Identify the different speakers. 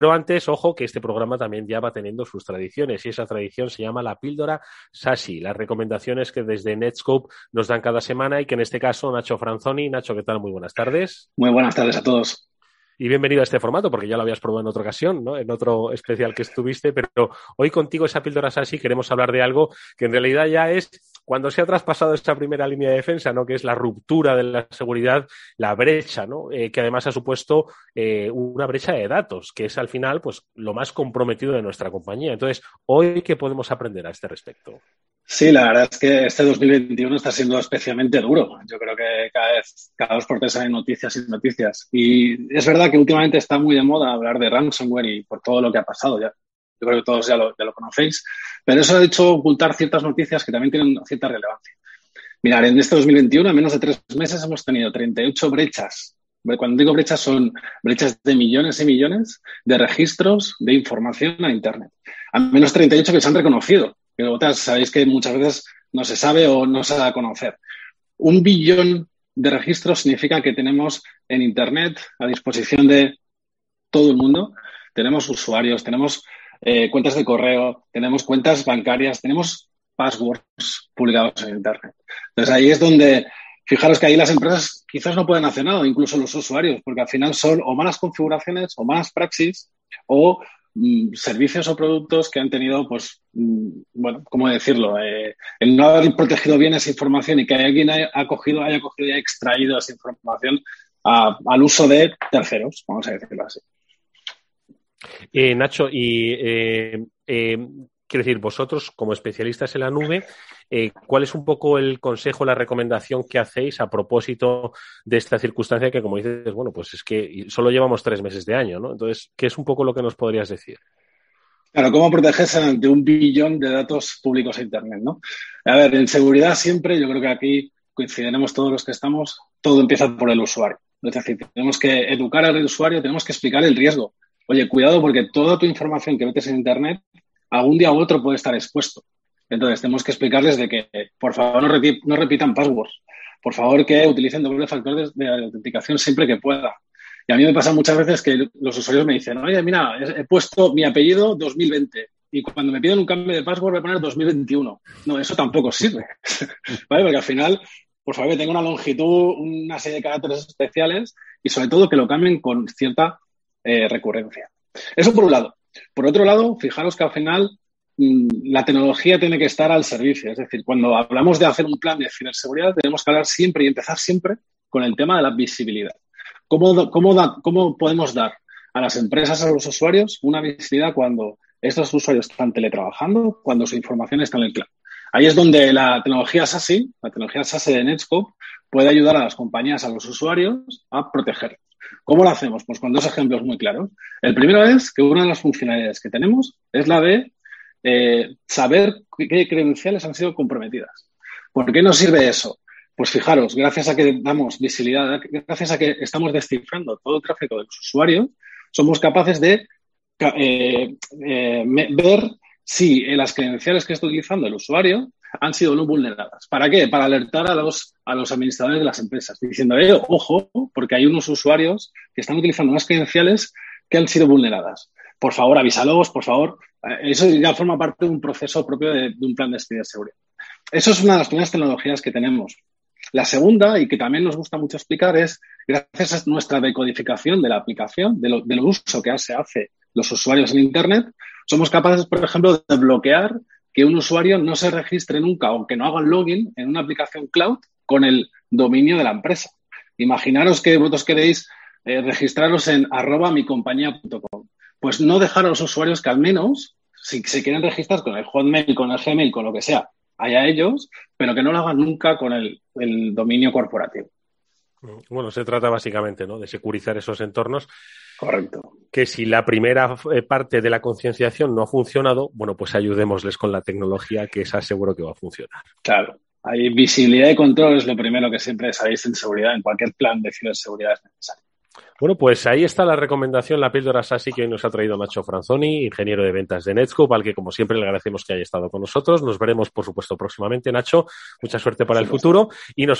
Speaker 1: Pero antes, ojo, que este programa también ya va teniendo sus tradiciones y esa tradición se llama la píldora Sashi, las recomendaciones que desde Netscope nos dan cada semana y que en este caso Nacho Franzoni. Nacho, ¿qué tal? Muy buenas tardes.
Speaker 2: Muy buenas tardes a todos
Speaker 1: y bienvenido a este formato, porque ya lo habías probado en otra ocasión, ¿no? En otro especial que estuviste, pero hoy contigo, esa píldora Sashi, queremos hablar de algo que en realidad ya es cuando se ha traspasado esa primera línea de defensa, ¿no? Que es la ruptura de la seguridad, la brecha, ¿no? Eh, que además ha supuesto eh, una brecha de datos, que es al final, pues, lo más comprometido de nuestra compañía. Entonces, hoy, ¿qué podemos aprender a este respecto?
Speaker 2: Sí, la verdad es que este 2021 está siendo especialmente duro. Yo creo que cada vez, cada dos por tres hay noticias y noticias. Y es verdad que últimamente está muy de moda hablar de ransomware y por todo lo que ha pasado ya. Yo creo que todos ya lo, conocéis. Pero eso ha hecho ocultar ciertas noticias que también tienen cierta relevancia. Mirar, en este 2021, en menos de tres meses, hemos tenido 38 brechas. Cuando digo brechas, son brechas de millones y millones de registros de información a Internet. Al menos 38 que se han reconocido pero otras sabéis que muchas veces no se sabe o no se da a conocer. Un billón de registros significa que tenemos en Internet a disposición de todo el mundo. Tenemos usuarios, tenemos eh, cuentas de correo, tenemos cuentas bancarias, tenemos passwords publicados en Internet. Entonces ahí es donde, fijaros que ahí las empresas quizás no pueden hacer nada, incluso los usuarios, porque al final son o malas configuraciones o malas praxis o Mm, servicios o productos que han tenido, pues, mm, bueno, ¿cómo decirlo? Eh, el no haber protegido bien esa información y que alguien haya cogido, haya cogido y haya extraído esa información al uso de terceros, vamos a decirlo así.
Speaker 1: Eh, Nacho, y eh, Quiero decir, vosotros como especialistas en la nube, eh, ¿cuál es un poco el consejo, la recomendación que hacéis a propósito de esta circunstancia que, como dices, bueno, pues es que solo llevamos tres meses de año, ¿no? Entonces, ¿qué es un poco lo que nos podrías decir?
Speaker 2: Claro, ¿cómo protegerse ante un billón de datos públicos a Internet, ¿no? A ver, en seguridad siempre, yo creo que aquí coincidiremos todos los que estamos, todo empieza por el usuario. Es decir, tenemos que educar al usuario, tenemos que explicar el riesgo. Oye, cuidado porque toda tu información que metes en Internet algún día u otro puede estar expuesto. Entonces, tenemos que explicarles de que, por favor, no, repitan passwords. Por favor, que utilicen doble factor de, autenticación siempre que pueda. Y a mí me pasa muchas veces que los usuarios me dicen, oye, mira, he puesto mi apellido 2020 y cuando me piden un cambio de password voy a poner 2021. No, eso tampoco sirve. ¿Vale? Porque al final, por favor, que tenga una longitud, una serie de caracteres especiales y sobre todo que lo cambien con cierta eh, recurrencia. Eso por un lado. Por otro lado, fijaros que al final mm, la tecnología tiene que estar al servicio. Es decir, cuando hablamos de hacer un plan de ciberseguridad, tenemos que hablar siempre y empezar siempre con el tema de la visibilidad. ¿Cómo, cómo podemos dar a las empresas, a los usuarios, una visibilidad cuando estos usuarios están teletrabajando, cuando su información está en el cloud? Ahí es donde la tecnología SASI, la tecnología SASI de Netscope, puede ayudar a las compañías, a los usuarios, a proteger. ¿Cómo lo hacemos? Pues con dos ejemplos muy claros. El primero es que una de las funcionalidades que tenemos es la de eh, saber qué credenciales han sido comprometidas. ¿Por qué nos sirve eso? Pues fijaros, gracias a que damos visibilidad, gracias a que estamos descifrando todo el tráfico de los usuarios, somos capaces de eh, eh, ver si las credenciales que está utilizando el usuario han sido no vulneradas. ¿Para qué? Para alertar a los, a los administradores de las empresas, diciendo, eh, ojo, porque hay unos usuarios que están utilizando unas credenciales que han sido vulneradas. Por favor, avísalos, por favor. Eh, eso ya forma parte de un proceso propio de, un plan de seguridad. Eso es una de las primeras tecnologías que tenemos. La segunda, y que también nos gusta mucho explicar, es gracias a nuestra decodificación de la aplicación, de lo, del uso que se hace los usuarios en Internet, somos capaces, por ejemplo, de bloquear que un usuario no se registre nunca o que no haga login en una aplicación cloud con el dominio de la empresa. Imaginaros que vosotros queréis eh, registraros en arroba micompañía.com. Pues no dejar a los usuarios que al menos, si se quieren registrar con el Hotmail, con el Gmail, con lo que sea, haya ellos, pero que no lo hagan nunca con el dominio corporativo.
Speaker 1: Bueno, se trata básicamente ¿no? de securizar esos entornos
Speaker 2: Correcto.
Speaker 1: Que si la primera eh, parte de la concienciación no ha funcionado, bueno, pues ayudémosles con la tecnología que es seguro que va a funcionar.
Speaker 2: Claro. Hay visibilidad y control es lo primero que siempre sabéis en seguridad, en cualquier plan de ciberseguridad es necesario.
Speaker 1: Bueno, pues ahí está la recomendación, la píldora SASI que hoy nos ha traído Nacho Franzoni, ingeniero de ventas de Netscope, al que como siempre le agradecemos que haya estado con nosotros. Nos veremos, por supuesto, próximamente, Nacho. Mucha suerte para el futuro. Y